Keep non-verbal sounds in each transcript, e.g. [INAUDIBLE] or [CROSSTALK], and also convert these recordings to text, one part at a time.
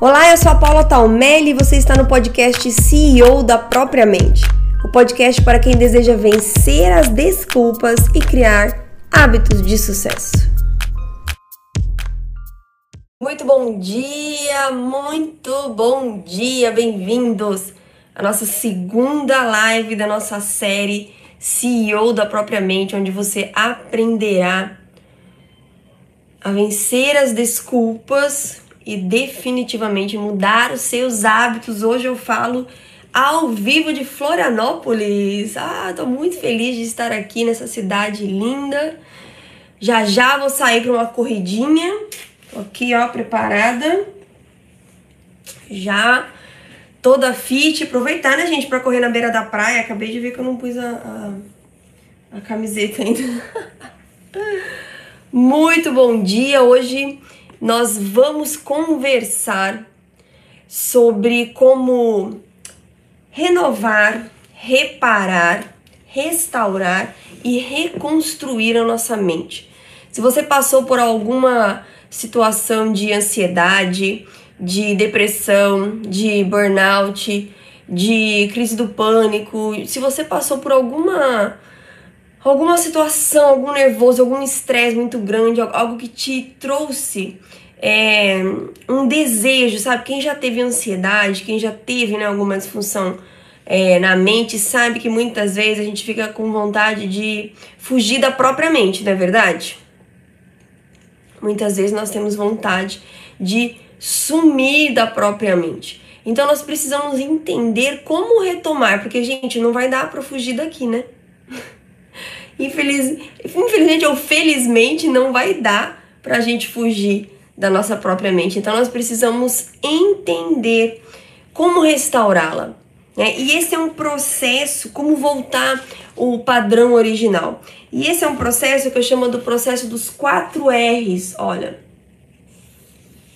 Olá, eu sou a Paula Talmelli e você está no podcast CEO da Própria Mente. O podcast para quem deseja vencer as desculpas e criar hábitos de sucesso. Muito bom dia, muito bom dia, bem-vindos à nossa segunda live da nossa série CEO da Própria Mente, onde você aprenderá a vencer as desculpas e definitivamente mudar os seus hábitos. Hoje eu falo ao vivo de Florianópolis. Ah, tô muito feliz de estar aqui nessa cidade linda. Já já vou sair para uma corridinha. Tô aqui, ó, preparada. Já toda fit. Aproveitar, né, gente, para correr na beira da praia. Acabei de ver que eu não pus a, a, a camiseta ainda. [LAUGHS] muito bom dia. Hoje nós vamos conversar sobre como renovar, reparar, restaurar e reconstruir a nossa mente. Se você passou por alguma situação de ansiedade, de depressão, de burnout, de crise do pânico, se você passou por alguma alguma situação, algum nervoso, algum estresse muito grande, algo que te trouxe é, um desejo, sabe? Quem já teve ansiedade, quem já teve né, alguma disfunção é, na mente, sabe que muitas vezes a gente fica com vontade de fugir da própria mente, não é verdade? Muitas vezes nós temos vontade de sumir da própria mente. Então nós precisamos entender como retomar, porque gente, não vai dar para fugir daqui, né? Infeliz, infelizmente ou felizmente não vai dar para a gente fugir da nossa própria mente. Então nós precisamos entender como restaurá-la. Né? E esse é um processo, como voltar o padrão original. E esse é um processo que eu chamo do processo dos quatro R's. Olha,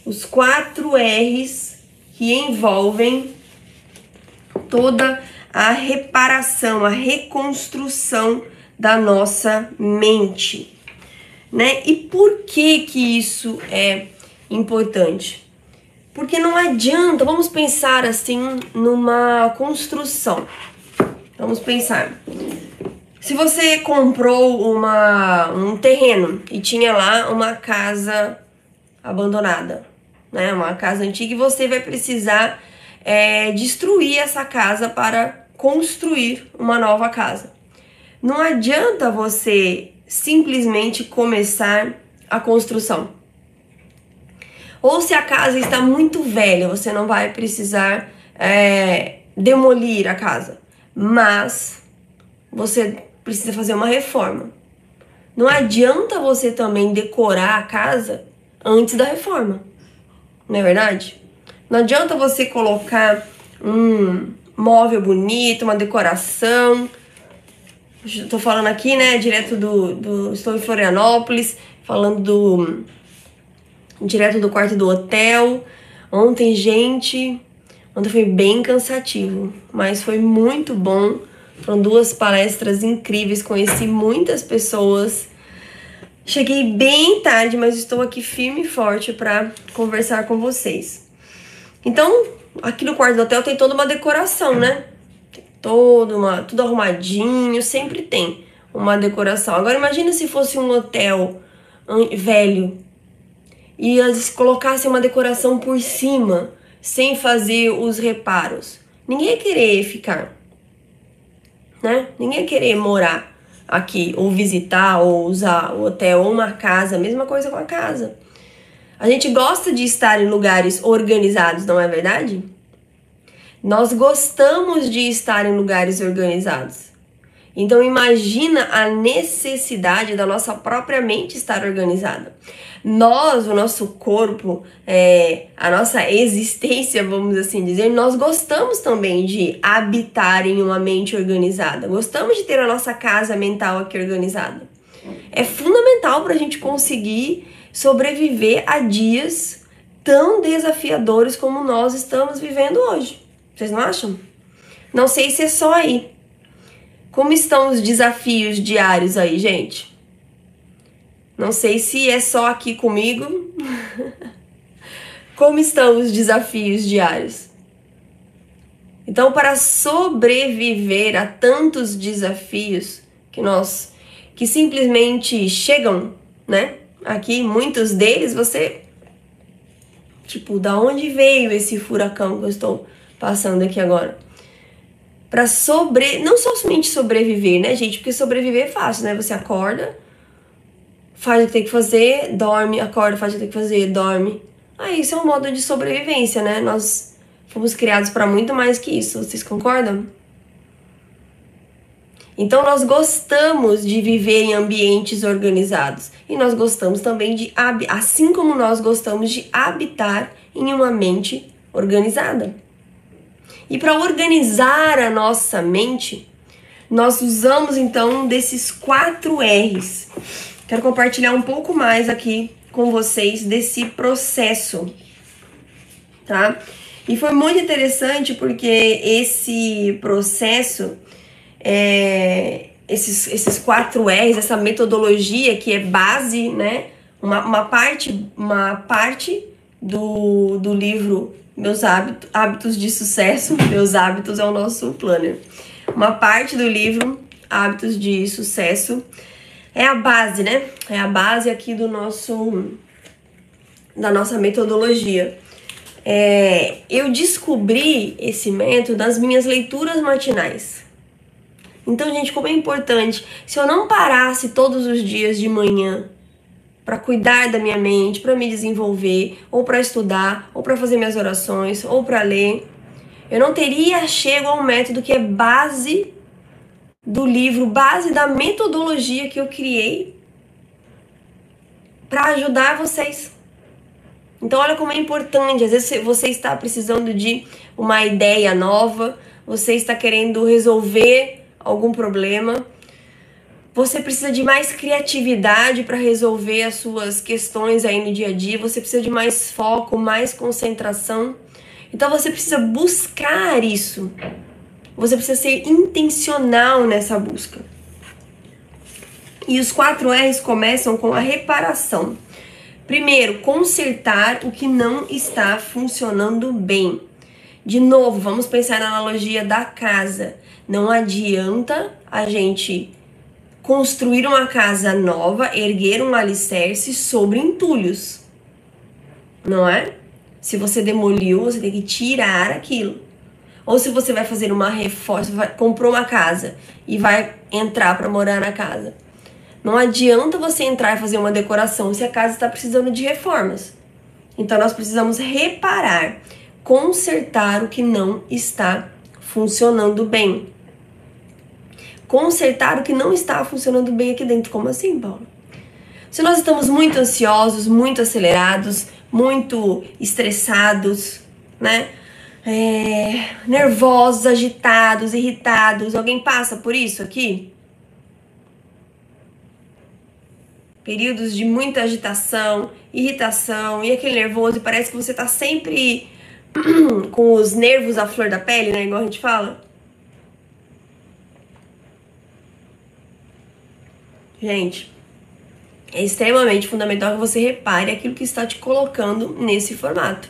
os quatro R's que envolvem toda a reparação, a reconstrução da nossa mente, né? E por que que isso é importante? Porque não adianta, vamos pensar assim numa construção. Vamos pensar. Se você comprou uma, um terreno e tinha lá uma casa abandonada, né? Uma casa antiga e você vai precisar é, destruir essa casa para construir uma nova casa. Não adianta você simplesmente começar a construção. Ou se a casa está muito velha, você não vai precisar é, demolir a casa, mas você precisa fazer uma reforma. Não adianta você também decorar a casa antes da reforma, não é verdade? Não adianta você colocar um móvel bonito, uma decoração, Estou falando aqui, né, direto do, do. Estou em Florianópolis, falando do. Direto do quarto do hotel. Ontem, gente. Ontem foi bem cansativo, mas foi muito bom. Foram duas palestras incríveis, conheci muitas pessoas. Cheguei bem tarde, mas estou aqui firme e forte para conversar com vocês. Então, aqui no quarto do hotel tem toda uma decoração, né? Todo, uma, tudo arrumadinho, sempre tem uma decoração. Agora imagine se fosse um hotel velho e eles colocassem uma decoração por cima, sem fazer os reparos. Ninguém ia querer ficar, né? Ninguém ia querer morar aqui, ou visitar, ou usar o hotel, ou uma casa, mesma coisa com a casa. A gente gosta de estar em lugares organizados, não é verdade? Nós gostamos de estar em lugares organizados. Então imagina a necessidade da nossa própria mente estar organizada. Nós, o nosso corpo, é, a nossa existência, vamos assim dizer, nós gostamos também de habitar em uma mente organizada. Gostamos de ter a nossa casa mental aqui organizada. É fundamental para a gente conseguir sobreviver a dias tão desafiadores como nós estamos vivendo hoje. Vocês não acham? Não sei se é só aí. Como estão os desafios diários aí, gente? Não sei se é só aqui comigo. [LAUGHS] Como estão os desafios diários? Então, para sobreviver a tantos desafios que nós que simplesmente chegam, né? Aqui, muitos deles você tipo, da onde veio esse furacão que eu estou passando aqui agora? Para sobre, não somente sobreviver, né, gente? Porque sobreviver é fácil, né? Você acorda, faz o que tem que fazer, dorme, acorda, faz o que tem que fazer, dorme. Ah, isso é um modo de sobrevivência, né? Nós fomos criados para muito mais que isso. Vocês concordam? Então nós gostamos de viver em ambientes organizados e nós gostamos também de assim como nós gostamos de habitar em uma mente organizada. E para organizar a nossa mente, nós usamos então desses quatro R's. Quero compartilhar um pouco mais aqui com vocês desse processo, tá? E foi muito interessante porque esse processo é, esses, esses quatro R's, essa metodologia que é base, né? Uma, uma parte, uma parte do, do livro Meus hábitos, hábitos de Sucesso, [LAUGHS] Meus Hábitos é o nosso planner. Uma parte do livro Hábitos de Sucesso é a base, né? É a base aqui do nosso da nossa metodologia. É, eu descobri esse método nas minhas leituras matinais. Então, gente, como é importante, se eu não parasse todos os dias de manhã para cuidar da minha mente, para me desenvolver, ou para estudar, ou para fazer minhas orações, ou para ler, eu não teria chego a um método que é base do livro, base da metodologia que eu criei para ajudar vocês. Então, olha como é importante. Às vezes você está precisando de uma ideia nova, você está querendo resolver algum problema. Você precisa de mais criatividade para resolver as suas questões aí no dia a dia. Você precisa de mais foco, mais concentração. Então você precisa buscar isso. Você precisa ser intencional nessa busca. E os quatro R's começam com a reparação. Primeiro, consertar o que não está funcionando bem. De novo, vamos pensar na analogia da casa. Não adianta a gente construir uma casa nova, erguer um alicerce sobre entulhos. Não é? Se você demoliu, você tem que tirar aquilo. Ou se você vai fazer uma reforma, vai, comprou uma casa e vai entrar para morar na casa. Não adianta você entrar e fazer uma decoração se a casa está precisando de reformas. Então nós precisamos reparar, consertar o que não está funcionando bem consertar o que não está funcionando bem aqui dentro. Como assim, Paulo? Se nós estamos muito ansiosos, muito acelerados, muito estressados, né? É, nervosos, agitados, irritados. Alguém passa por isso aqui? Períodos de muita agitação, irritação e aquele nervoso, e parece que você tá sempre [CLEARS THROAT] com os nervos à flor da pele, né? Igual a gente fala. Gente, é extremamente fundamental que você repare aquilo que está te colocando nesse formato.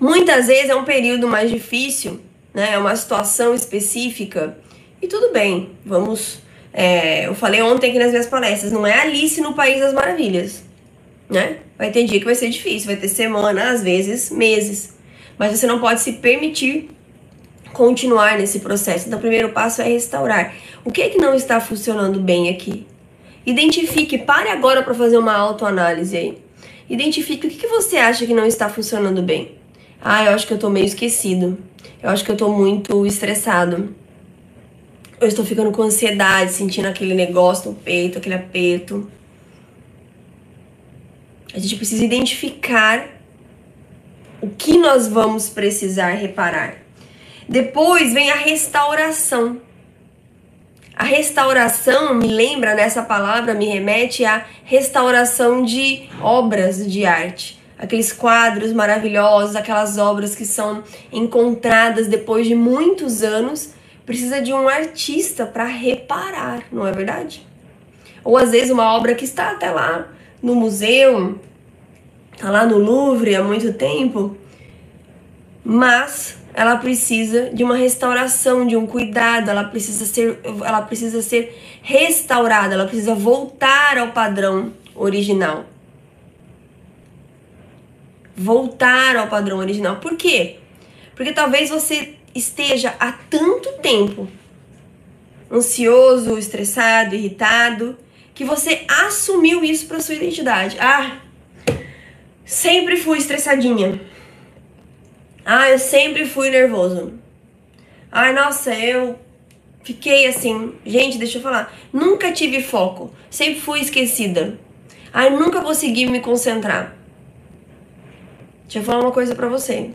Muitas vezes é um período mais difícil, né? É uma situação específica e tudo bem. Vamos. É, eu falei ontem aqui nas minhas palestras, não é Alice no País das Maravilhas, né? Vai ter dia que vai ser difícil, vai ter semana, às vezes meses, mas você não pode se permitir continuar nesse processo. Então, o primeiro passo é restaurar. O que é que não está funcionando bem aqui? Identifique, pare agora para fazer uma autoanálise aí. Identifique o que, que você acha que não está funcionando bem. Ah, eu acho que eu tô meio esquecido. Eu acho que eu tô muito estressado. Eu estou ficando com ansiedade, sentindo aquele negócio no peito, aquele aperto. A gente precisa identificar o que nós vamos precisar reparar. Depois vem a restauração. A restauração me lembra nessa palavra, me remete à restauração de obras de arte. Aqueles quadros maravilhosos, aquelas obras que são encontradas depois de muitos anos, precisa de um artista para reparar, não é verdade? Ou às vezes uma obra que está até lá no museu, tá lá no Louvre há muito tempo, mas ela precisa de uma restauração, de um cuidado, ela precisa ser, ela precisa ser restaurada, ela precisa voltar ao padrão original. Voltar ao padrão original. Por quê? Porque talvez você esteja há tanto tempo ansioso, estressado, irritado, que você assumiu isso para sua identidade. Ah, sempre fui estressadinha. Ah, eu sempre fui nervoso. Ai, nossa, eu fiquei assim. Gente, deixa eu falar. Nunca tive foco. Sempre fui esquecida. Ai, nunca consegui me concentrar. Deixa eu falar uma coisa para você.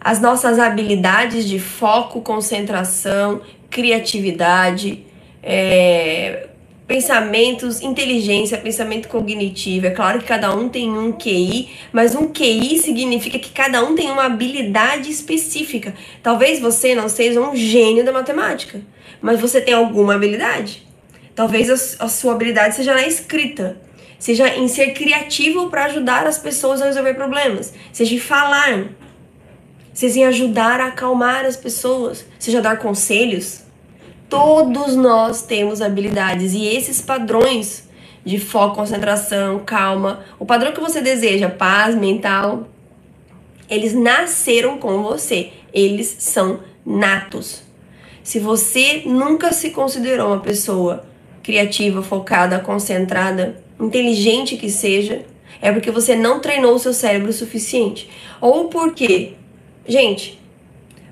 As nossas habilidades de foco, concentração, criatividade, é, pensamentos, inteligência, pensamento cognitivo. É claro que cada um tem um QI, mas um QI significa que cada um tem uma habilidade específica. Talvez você não seja um gênio da matemática, mas você tem alguma habilidade. Talvez a, sua habilidade seja na escrita, seja em ser criativo para ajudar as pessoas a resolver problemas, seja em falar, seja em ajudar a acalmar as pessoas, seja dar conselhos. Todos nós temos habilidades e esses padrões de foco, concentração, calma, o padrão que você deseja, paz mental, eles nasceram com você, eles são natos. Se você nunca se considerou uma pessoa criativa, focada, concentrada, inteligente que seja, é porque você não treinou o seu cérebro o suficiente. Ou porque, gente,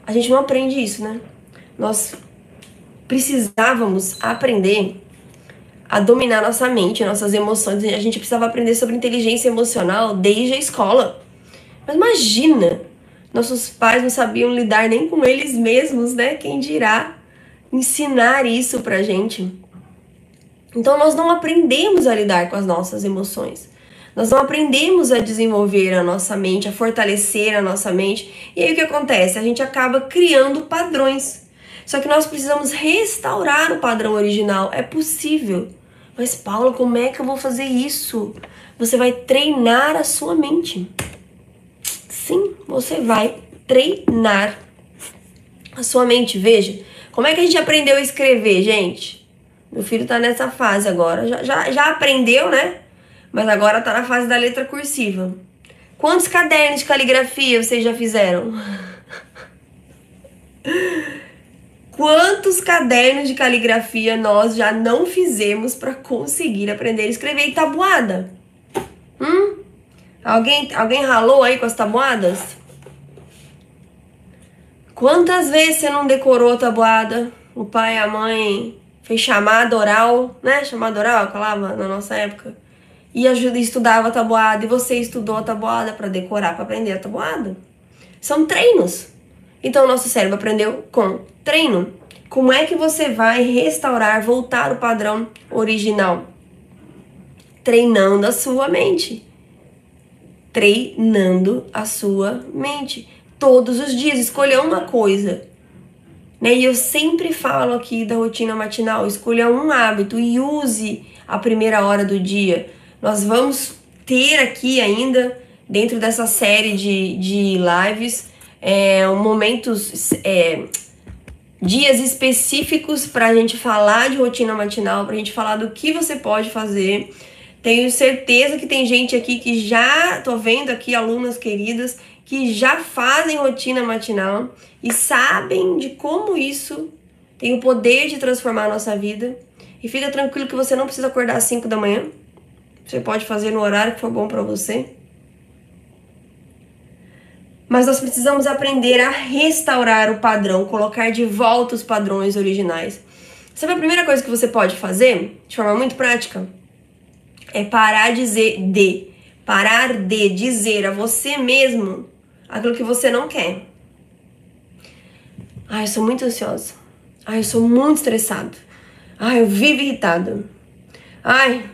a gente não aprende isso, né? Nós precisávamos aprender a dominar nossa mente, nossas emoções. A gente precisava aprender sobre inteligência emocional desde a escola. Mas imagina, nossos pais não sabiam lidar nem com eles mesmos, né? Quem dirá ensinar isso pra gente? Então nós não aprendemos a lidar com as nossas emoções. Nós não aprendemos a desenvolver a nossa mente, a fortalecer a nossa mente. E aí o que acontece? A gente acaba criando padrões só que nós precisamos restaurar o padrão original. É possível. Mas, Paula, como é que eu vou fazer isso? Você vai treinar a sua mente. Sim, você vai treinar a sua mente. Veja, como é que a gente aprendeu a escrever, gente? Meu filho tá nessa fase agora. Já, já, já aprendeu, né? Mas agora tá na fase da letra cursiva. Quantos cadernos de caligrafia vocês já fizeram? [LAUGHS] Quantos cadernos de caligrafia nós já não fizemos para conseguir aprender a escrever em tabuada? Hum? Alguém, alguém ralou aí com as tabuadas? Quantas vezes você não decorou a tabuada? O pai e a mãe fez chamada oral, né? Chamada oral, falava na nossa época. E ajuda, estudava a tabuada e você estudou a tabuada para decorar, para aprender a tabuada. São treinos. Então, nosso cérebro aprendeu com treino. Como é que você vai restaurar, voltar o padrão original? Treinando a sua mente. Treinando a sua mente. Todos os dias, escolha uma coisa. Né? E eu sempre falo aqui da rotina matinal: escolha um hábito e use a primeira hora do dia. Nós vamos ter aqui ainda, dentro dessa série de, de lives, é, momentos, é, dias específicos para a gente falar de rotina matinal, para a gente falar do que você pode fazer. Tenho certeza que tem gente aqui que já, tô vendo aqui alunas queridas que já fazem rotina matinal e sabem de como isso tem o poder de transformar a nossa vida. E fica tranquilo que você não precisa acordar às 5 da manhã. Você pode fazer no horário que for bom para você mas nós precisamos aprender a restaurar o padrão, colocar de volta os padrões originais. Sabe a primeira coisa que você pode fazer, de forma muito prática? É parar de dizer de, parar de dizer a você mesmo aquilo que você não quer. Ai, eu sou muito ansiosa. Ai, eu sou muito estressado. Ai, eu vivo irritado. Ai,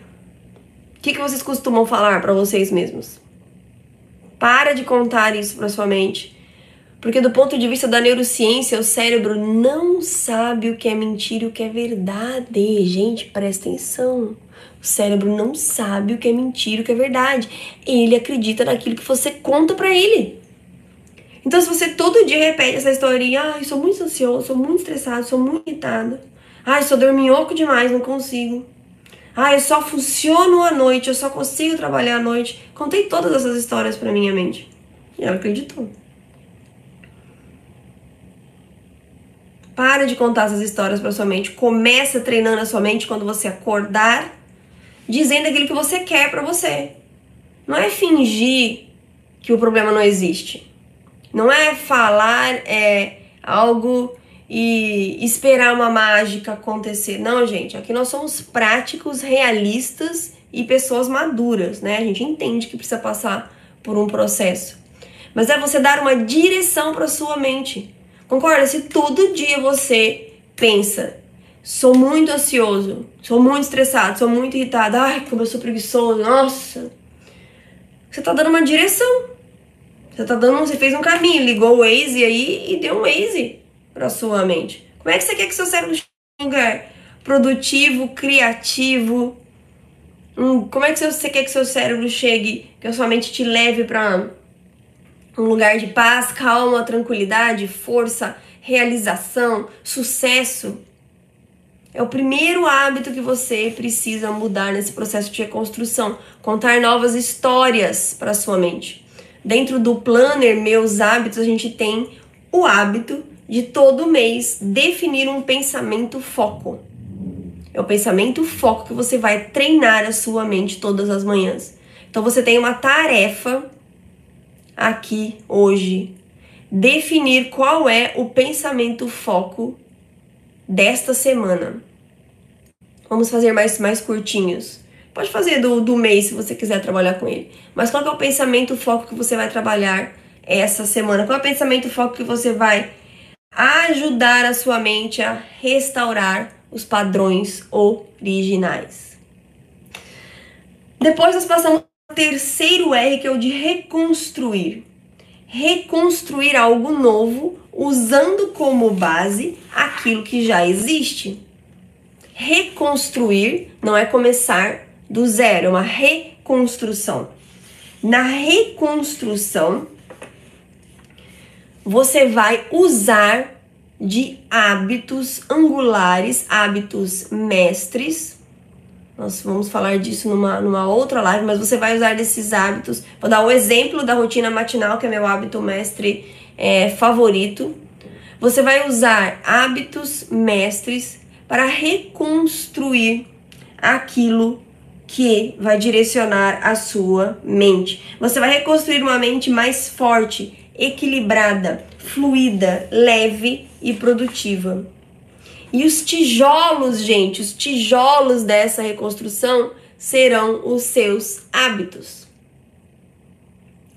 o que, que vocês costumam falar para vocês mesmos? Para de contar isso para sua mente. Porque do ponto de vista da neurociência, o cérebro não sabe o que é mentira e o que é verdade. Gente, presta atenção. O cérebro não sabe o que é mentira e o que é verdade. Ele acredita naquilo que você conta para ele. Então, se você todo dia repete essa historinha, ai, sou muito ansioso, sou muito estressado, sou muito irritado. Ai, sou dorminhoco demais, não consigo. Ai, eu só funciono à noite, eu só consigo trabalhar à noite. Contei todas essas histórias para minha mente. E ela acreditou. Para de contar essas histórias para sua mente. Começa treinando a sua mente quando você acordar, dizendo aquilo que você quer para você. Não é fingir que o problema não existe. Não é falar é, algo e esperar uma mágica acontecer. Não, gente. Aqui nós somos práticos, realistas e pessoas maduras, né? A gente entende que precisa passar por um processo. Mas é você dar uma direção para sua mente. Concorda? Se todo dia você pensa, sou muito ansioso, sou muito estressado, sou muito irritado, ai, como eu sou preguiçoso, nossa. Você tá dando uma direção. Você tá dando, você fez um caminho, ligou o Waze aí e deu um Waze para sua mente. Como é que você quer que seu cérebro chegue um lugar produtivo, criativo? Como é que você quer que seu cérebro chegue, que a sua mente te leve para um lugar de paz, calma, tranquilidade, força, realização, sucesso. É o primeiro hábito que você precisa mudar nesse processo de reconstrução, contar novas histórias para sua mente. Dentro do planner Meus Hábitos, a gente tem o hábito de todo mês definir um pensamento foco. É o pensamento foco que você vai treinar a sua mente todas as manhãs. Então você tem uma tarefa aqui hoje definir qual é o pensamento foco desta semana. Vamos fazer mais, mais curtinhos. Pode fazer do, do mês se você quiser trabalhar com ele. Mas qual é o pensamento foco que você vai trabalhar essa semana? Qual é o pensamento foco que você vai ajudar a sua mente a restaurar os padrões originais? Depois nós passamos terceiro R, que é o de reconstruir. Reconstruir algo novo usando como base aquilo que já existe. Reconstruir não é começar do zero, é uma reconstrução. Na reconstrução, você vai usar de hábitos angulares, hábitos mestres, nós vamos falar disso numa, numa outra live, mas você vai usar desses hábitos. Vou dar um exemplo da rotina matinal, que é meu hábito mestre é, favorito. Você vai usar hábitos mestres para reconstruir aquilo que vai direcionar a sua mente. Você vai reconstruir uma mente mais forte, equilibrada, fluida, leve e produtiva. E os tijolos, gente, os tijolos dessa reconstrução serão os seus hábitos.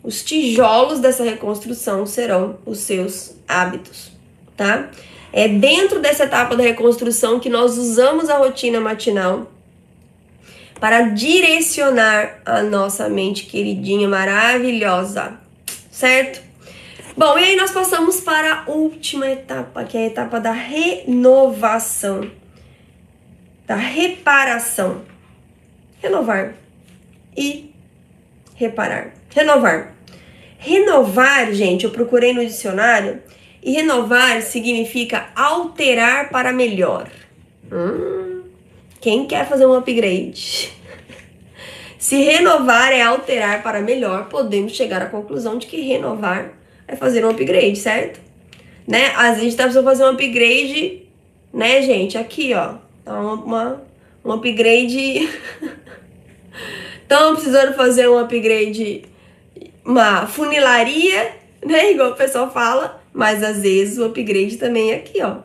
Os tijolos dessa reconstrução serão os seus hábitos, tá? É dentro dessa etapa da reconstrução que nós usamos a rotina matinal para direcionar a nossa mente queridinha, maravilhosa, certo? Bom, e aí nós passamos para a última etapa, que é a etapa da renovação, da reparação. Renovar e reparar. Renovar. Renovar, gente, eu procurei no dicionário e renovar significa alterar para melhor. Hum, quem quer fazer um upgrade? [LAUGHS] Se renovar é alterar para melhor, podemos chegar à conclusão de que renovar é fazer um upgrade, certo? Né? Às vezes tá precisando fazer um upgrade, né, gente? Aqui, ó. Tá uma, uma, um upgrade. [LAUGHS] Estão precisando fazer um upgrade, uma funilaria, né? Igual o pessoal fala. Mas às vezes o upgrade também é aqui, ó.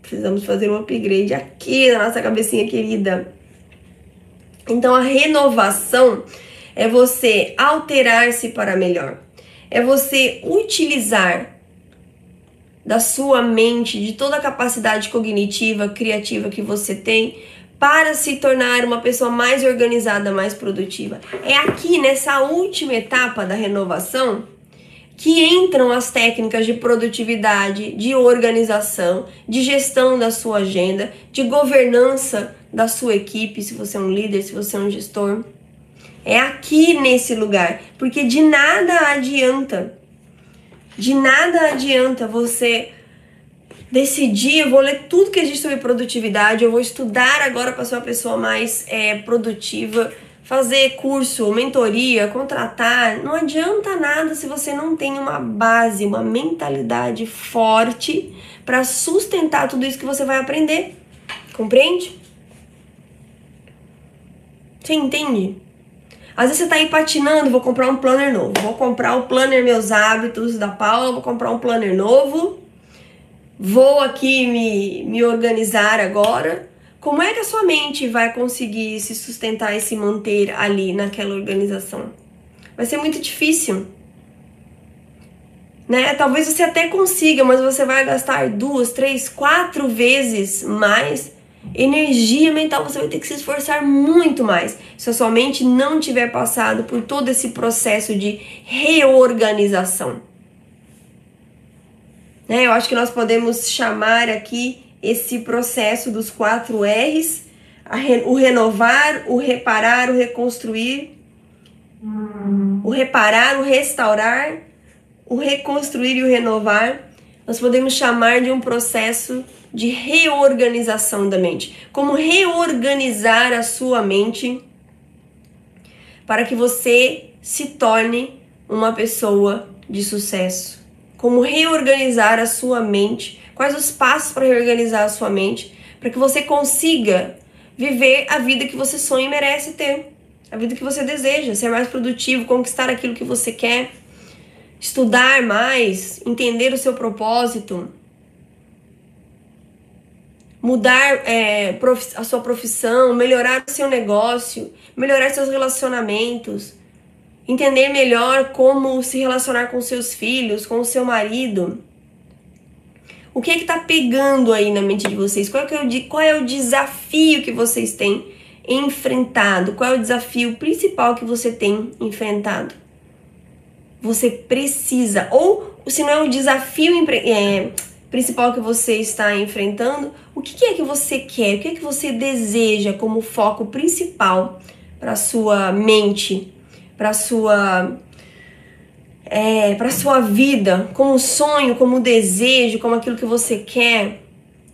Precisamos fazer um upgrade aqui na nossa cabecinha querida. Então a renovação é você alterar-se para melhor é você utilizar da sua mente, de toda a capacidade cognitiva, criativa que você tem, para se tornar uma pessoa mais organizada, mais produtiva. É aqui nessa última etapa da renovação que entram as técnicas de produtividade, de organização, de gestão da sua agenda, de governança da sua equipe, se você é um líder, se você é um gestor. É aqui nesse lugar, porque de nada adianta, de nada adianta você decidir, eu vou ler tudo que existe sobre produtividade, eu vou estudar agora para ser uma pessoa mais é, produtiva fazer curso, mentoria, contratar, não adianta nada se você não tem uma base, uma mentalidade forte para sustentar tudo isso que você vai aprender. Compreende? Você entende? Às vezes você tá aí patinando, vou comprar um planner novo. Vou comprar o planner Meus Hábitos da Paula, vou comprar um planner novo. Vou aqui me, me organizar agora como é que a sua mente vai conseguir se sustentar e se manter ali naquela organização? Vai ser muito difícil. Né? Talvez você até consiga, mas você vai gastar duas, três, quatro vezes mais energia mental. Você vai ter que se esforçar muito mais se a sua mente não tiver passado por todo esse processo de reorganização. Né? Eu acho que nós podemos chamar aqui esse processo dos quatro R's, re, o renovar, o reparar, o reconstruir, o reparar, o restaurar, o reconstruir e o renovar, nós podemos chamar de um processo de reorganização da mente. Como reorganizar a sua mente para que você se torne uma pessoa de sucesso. Como reorganizar a sua mente Quais os passos para reorganizar a sua mente para que você consiga viver a vida que você sonha e merece ter, a vida que você deseja, ser mais produtivo, conquistar aquilo que você quer, estudar mais, entender o seu propósito, mudar é, a sua profissão, melhorar o seu negócio, melhorar seus relacionamentos, entender melhor como se relacionar com seus filhos, com o seu marido. O que é que tá pegando aí na mente de vocês? Qual é, o, qual é o desafio que vocês têm enfrentado? Qual é o desafio principal que você tem enfrentado? Você precisa, ou se não é o desafio é, principal que você está enfrentando, o que é que você quer? O que é que você deseja como foco principal para sua mente, para sua é, para sua vida, como sonho, como desejo, como aquilo que você quer,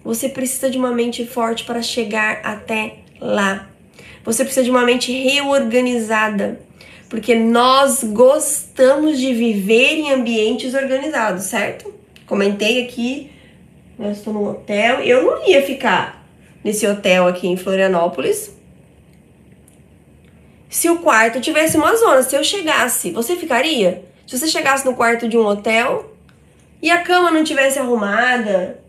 você precisa de uma mente forte para chegar até lá. Você precisa de uma mente reorganizada, porque nós gostamos de viver em ambientes organizados, certo? Comentei aqui, eu estou no hotel, eu não ia ficar nesse hotel aqui em Florianópolis. Se o quarto tivesse uma zona, se eu chegasse, você ficaria? Se você chegasse no quarto de um hotel e a cama não tivesse arrumada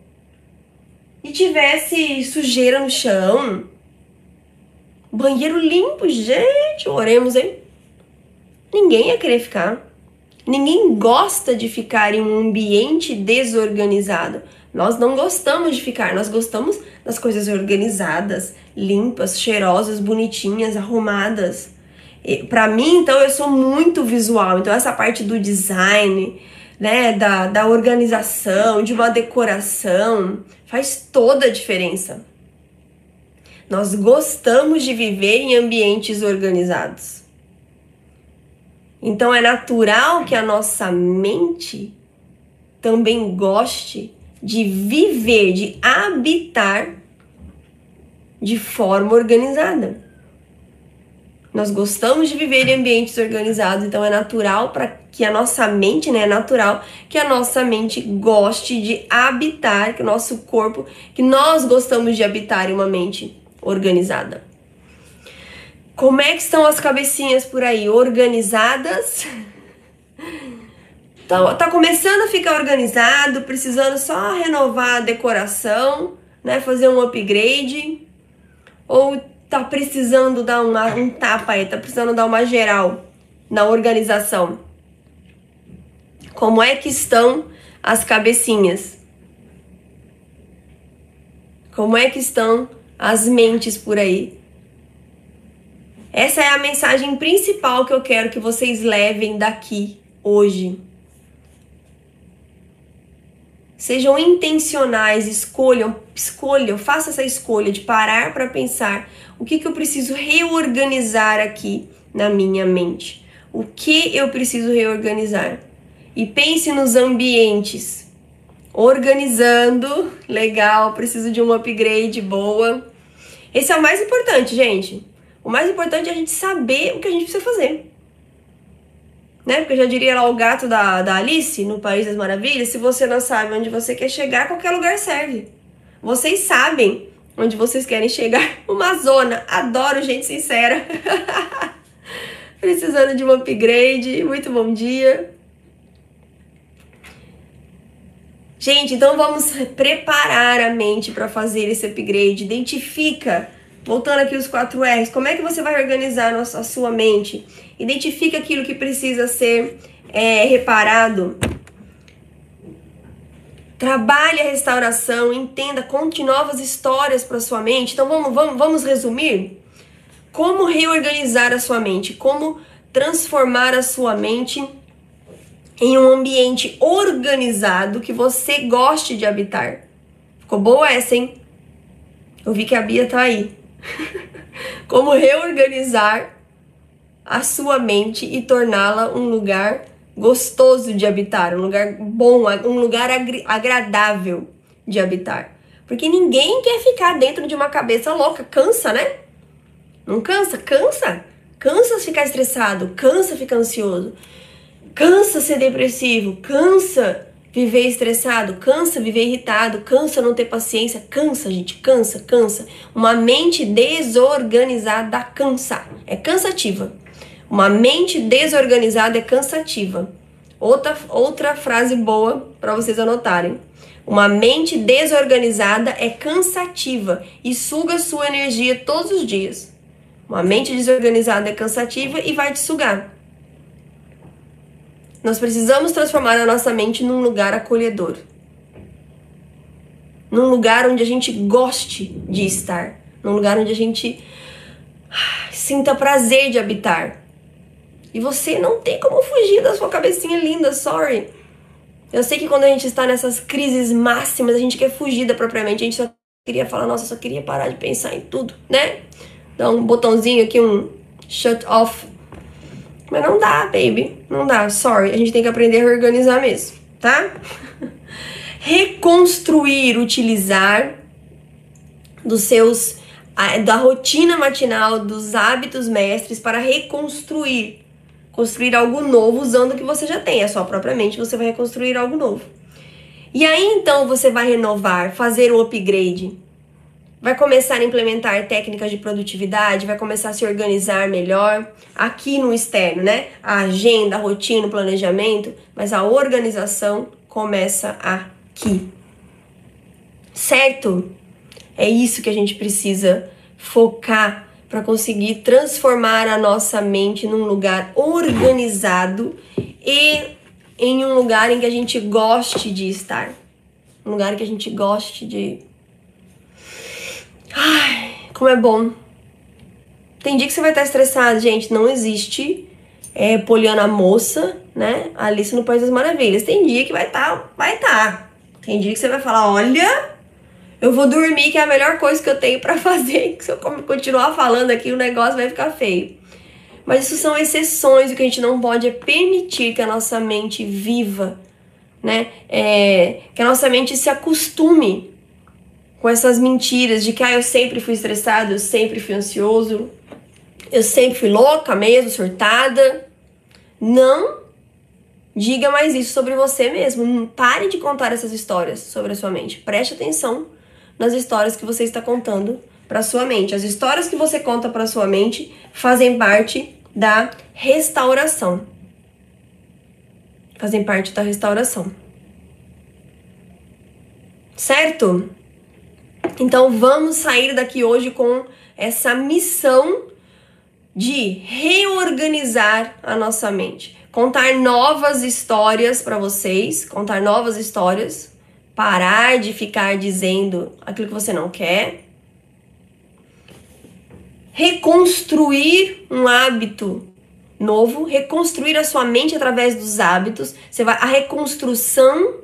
e tivesse sujeira no chão, banheiro limpo, gente, oremos, hein? Ninguém ia querer ficar. Ninguém gosta de ficar em um ambiente desorganizado. Nós não gostamos de ficar, nós gostamos das coisas organizadas, limpas, cheirosas, bonitinhas, arrumadas para mim, então, eu sou muito visual. Então, essa parte do design, né, da, da organização, de uma decoração, faz toda a diferença. Nós gostamos de viver em ambientes organizados. Então, é natural que a nossa mente também goste de viver, de habitar de forma organizada. Nós gostamos de viver em ambientes organizados, então é natural para que a nossa mente, né, é natural que a nossa mente goste de habitar, que o nosso corpo, que nós gostamos de habitar em uma mente organizada. Como é que estão as cabecinhas por aí? Organizadas? Então, tá começando a ficar organizado, precisando só renovar a decoração, né, fazer um upgrade, ou tá precisando dar uma, um tapa aí, tá precisando dar uma geral na organização. Como é que estão as cabecinhas? Como é que estão as mentes por aí? Essa é a mensagem principal que eu quero que vocês levem daqui hoje. Sejam intencionais, escolham, escolham, faça essa escolha de parar para pensar o que, que eu preciso reorganizar aqui na minha mente. O que eu preciso reorganizar? E pense nos ambientes. Organizando, legal, preciso de um upgrade boa. Esse é o mais importante, gente. O mais importante é a gente saber o que a gente precisa fazer. Né? Porque já diria lá o gato da, da Alice no País das Maravilhas: se você não sabe onde você quer chegar, qualquer lugar serve. Vocês sabem onde vocês querem chegar. [LAUGHS] Uma zona. Adoro gente sincera. [LAUGHS] Precisando de um upgrade. Muito bom dia. Gente, então vamos preparar a mente para fazer esse upgrade. Identifica, voltando aqui os 4 R's, como é que você vai organizar a sua mente? Identifica aquilo que precisa ser é, reparado. Trabalhe a restauração, entenda, conte novas histórias para sua mente. Então vamos, vamos, vamos resumir? Como reorganizar a sua mente? Como transformar a sua mente em um ambiente organizado que você goste de habitar. Ficou boa essa, hein? Eu vi que a Bia tá aí. [LAUGHS] Como reorganizar a sua mente e torná-la um lugar gostoso de habitar, um lugar bom, um lugar agradável de habitar. Porque ninguém quer ficar dentro de uma cabeça louca, cansa, né? Não cansa? Cansa. Cansa ficar estressado, cansa ficar ansioso. Cansa ser depressivo, cansa viver estressado, cansa viver irritado, cansa não ter paciência, cansa, gente, cansa, cansa. Uma mente desorganizada cansa, é cansativa. Uma mente desorganizada é cansativa. Outra, outra frase boa para vocês anotarem. Uma mente desorganizada é cansativa e suga sua energia todos os dias. Uma mente desorganizada é cansativa e vai te sugar. Nós precisamos transformar a nossa mente num lugar acolhedor. Num lugar onde a gente goste de estar. Num lugar onde a gente sinta prazer de habitar. E você não tem como fugir da sua cabecinha linda, sorry. Eu sei que quando a gente está nessas crises máximas, a gente quer fugir da própria mente. A gente só queria falar, nossa, só queria parar de pensar em tudo, né? Dar um botãozinho aqui, um shut off mas não dá, baby. Não dá, sorry. A gente tem que aprender a organizar mesmo, tá? [LAUGHS] Reconstruir, utilizar dos seus da rotina matinal, dos hábitos mestres para reconstruir, construir algo novo usando o que você já tem, a sua própria mente, você vai reconstruir algo novo. E aí então você vai renovar, fazer um upgrade, vai começar a implementar técnicas de produtividade, vai começar a se organizar melhor aqui no externo, né? A agenda, a rotina, o planejamento, mas a organização começa aqui. Certo? É isso que a gente precisa focar para conseguir transformar a nossa mente num lugar organizado e em um lugar em que a gente goste de estar. Um lugar que a gente goste de Ai, como é bom. Tem dia que você vai estar estressado, gente. Não existe é, Poliana Moça, né? Alice no País das Maravilhas. Tem dia que vai estar, tá, vai estar. Tá. Tem dia que você vai falar, olha, eu vou dormir, que é a melhor coisa que eu tenho para [LAUGHS] fazer. Que se eu continuar falando aqui, o negócio vai ficar feio. Mas isso são exceções, o que a gente não pode é permitir que a nossa mente viva, né? É, que a nossa mente se acostume com essas mentiras de que ah, eu sempre fui estressado, eu sempre fui ansioso, eu sempre fui louca mesmo, surtada. Não diga mais isso sobre você mesmo. Pare de contar essas histórias sobre a sua mente. Preste atenção nas histórias que você está contando para sua mente. As histórias que você conta para sua mente fazem parte da restauração. Fazem parte da restauração. Certo? Então vamos sair daqui hoje com essa missão de reorganizar a nossa mente, contar novas histórias para vocês, contar novas histórias, parar de ficar dizendo aquilo que você não quer, reconstruir um hábito novo, reconstruir a sua mente através dos hábitos. Você vai a reconstrução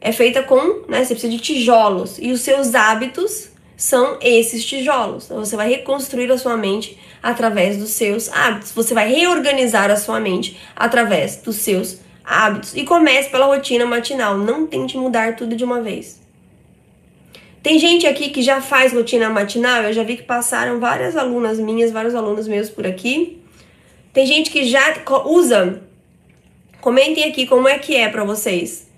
é feita com, né, você precisa de tijolos e os seus hábitos são esses tijolos. Então você vai reconstruir a sua mente através dos seus hábitos. Você vai reorganizar a sua mente através dos seus hábitos. E comece pela rotina matinal. Não tente mudar tudo de uma vez. Tem gente aqui que já faz rotina matinal, eu já vi que passaram várias alunas minhas, vários alunos meus por aqui. Tem gente que já usa. Comentem aqui como é que é para vocês.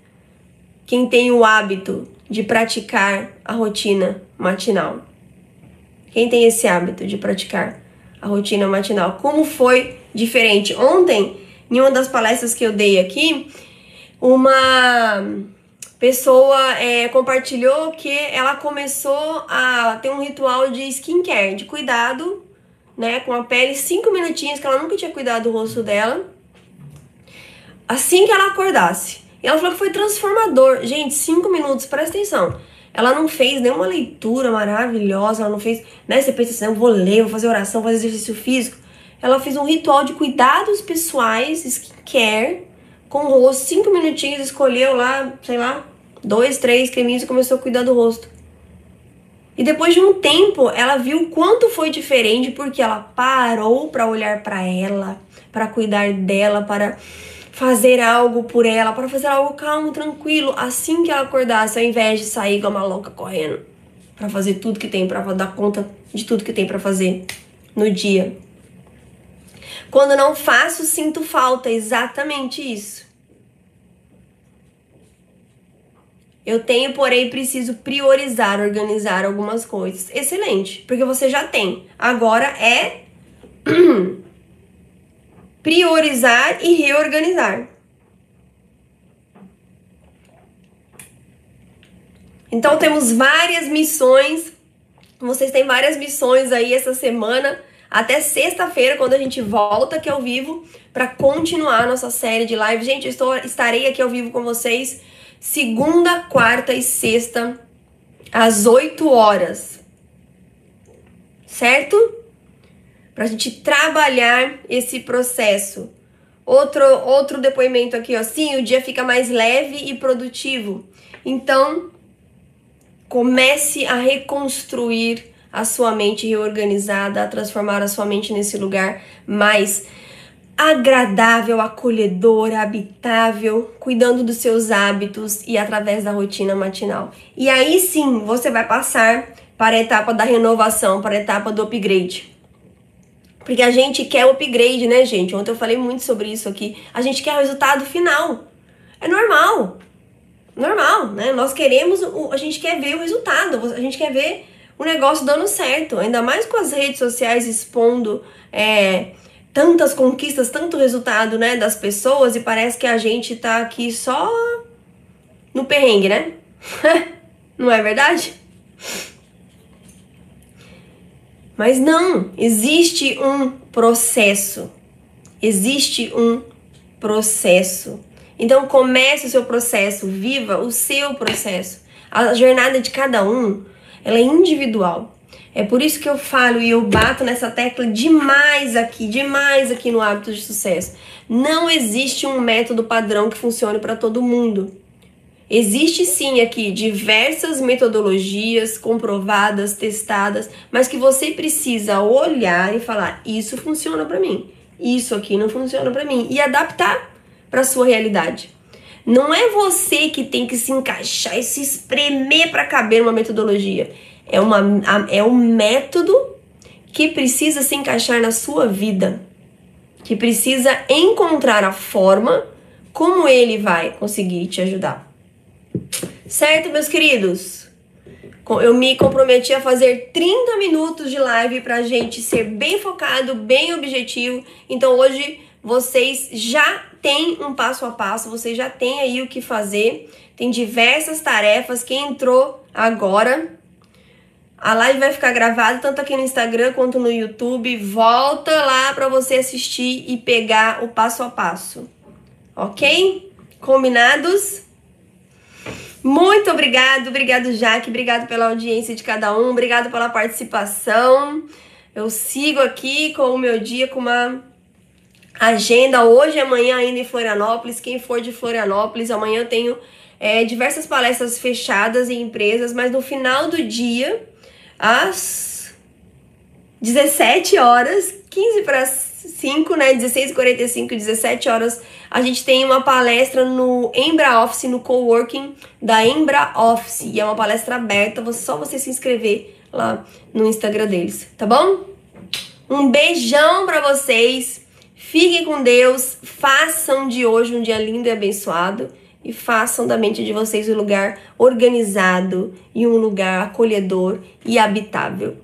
Quem tem o hábito de praticar a rotina matinal. Quem tem esse hábito de praticar a rotina matinal? Como foi diferente? Ontem, em uma das palestras que eu dei aqui, uma pessoa é, compartilhou que ela começou a ter um ritual de skincare, de cuidado, né, com a pele, cinco minutinhos, que ela nunca tinha cuidado do rosto dela, assim que ela acordasse. E ela falou que foi transformador. Gente, cinco minutos, presta atenção. Ela não fez nenhuma leitura maravilhosa, ela não fez, né, você pensa assim, eu vou ler, vou fazer oração, vou fazer exercício físico. Ela fez um ritual de cuidados pessoais, skincare, com o rosto, cinco minutinhos, escolheu lá, sei lá, dois, três creminhos e começou a cuidar do rosto. E depois de um tempo, ela viu quanto foi diferente porque ela parou para olhar para ela, para cuidar dela, para fazer algo por ela, para fazer algo calmo, tranquilo, assim que ela acordasse, ao invés de sair igual uma louca correndo para fazer tudo que tem, para dar conta de tudo que tem para fazer no dia. Quando não faço, sinto falta, exatamente isso. Eu tenho, porém, preciso priorizar, organizar algumas coisas. Excelente, porque você já tem. Agora é [CLEARS THROAT] priorizar e reorganizar. Então temos várias missões. Vocês têm várias missões aí essa semana até sexta-feira, quando a gente volta aqui ao vivo para continuar a nossa série de live. Gente, eu estou, estarei aqui ao vivo com vocês segunda, quarta e sexta, às 8 horas. Certo? Para a gente trabalhar esse processo. Outro, outro depoimento aqui, ó. Sim, o dia fica mais leve e produtivo. Então, comece a reconstruir a sua mente reorganizada, a transformar a sua mente nesse lugar mais agradável, acolhedor, habitável, cuidando dos seus hábitos e através da rotina matinal. E aí sim você vai passar para a etapa da renovação, para a etapa do upgrade. Porque a gente quer o upgrade, né, gente? Ontem eu falei muito sobre isso aqui. A gente quer o resultado final. É normal. Normal, né? Nós queremos, o, a gente quer ver o resultado, a gente quer ver o negócio dando certo. Ainda mais com as redes sociais expondo é, tantas conquistas, tanto resultado, né, das pessoas e parece que a gente tá aqui só no perrengue, né? [LAUGHS] não é verdade? Mas não, existe um processo. Existe um processo. Então comece o seu processo, viva o seu processo. A jornada de cada um, ela é individual. É por isso que eu falo e eu bato nessa tecla demais aqui, demais aqui no hábito de sucesso. Não existe um método padrão que funcione para todo mundo. Existe sim aqui diversas metodologias comprovadas, testadas, mas que você precisa olhar e falar: isso funciona para mim, isso aqui não funciona para mim e adaptar para sua realidade. Não é você que tem que se encaixar e se espremer para caber uma metodologia. É, uma, é um método que precisa se encaixar na sua vida, que precisa encontrar a forma como ele vai conseguir te ajudar. Certo, meus queridos? Eu me comprometi a fazer 30 minutos de live pra gente ser bem focado, bem objetivo. Então hoje vocês já têm um passo a passo, vocês já têm aí o que fazer. Tem diversas tarefas. Quem entrou agora a live vai ficar gravada tanto aqui no Instagram quanto no YouTube. Volta lá para você assistir e pegar o passo a passo. Ok? Combinados? Muito obrigado, obrigado Jaque, obrigado pela audiência de cada um, obrigado pela participação. Eu sigo aqui com o meu dia com uma agenda hoje e amanhã ainda em Florianópolis. Quem for de Florianópolis, amanhã eu tenho é, diversas palestras fechadas em empresas, mas no final do dia, às 17 horas, 15 para 5, né? 16h45, 17 horas, a gente tem uma palestra no Embra Office, no coworking da Embra Office. E é uma palestra aberta, só você se inscrever lá no Instagram deles, tá bom? Um beijão para vocês. Fiquem com Deus. Façam de hoje um dia lindo e abençoado. E façam da mente de vocês um lugar organizado e um lugar acolhedor e habitável.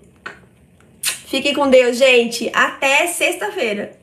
Fiquem com Deus, gente. Até sexta-feira.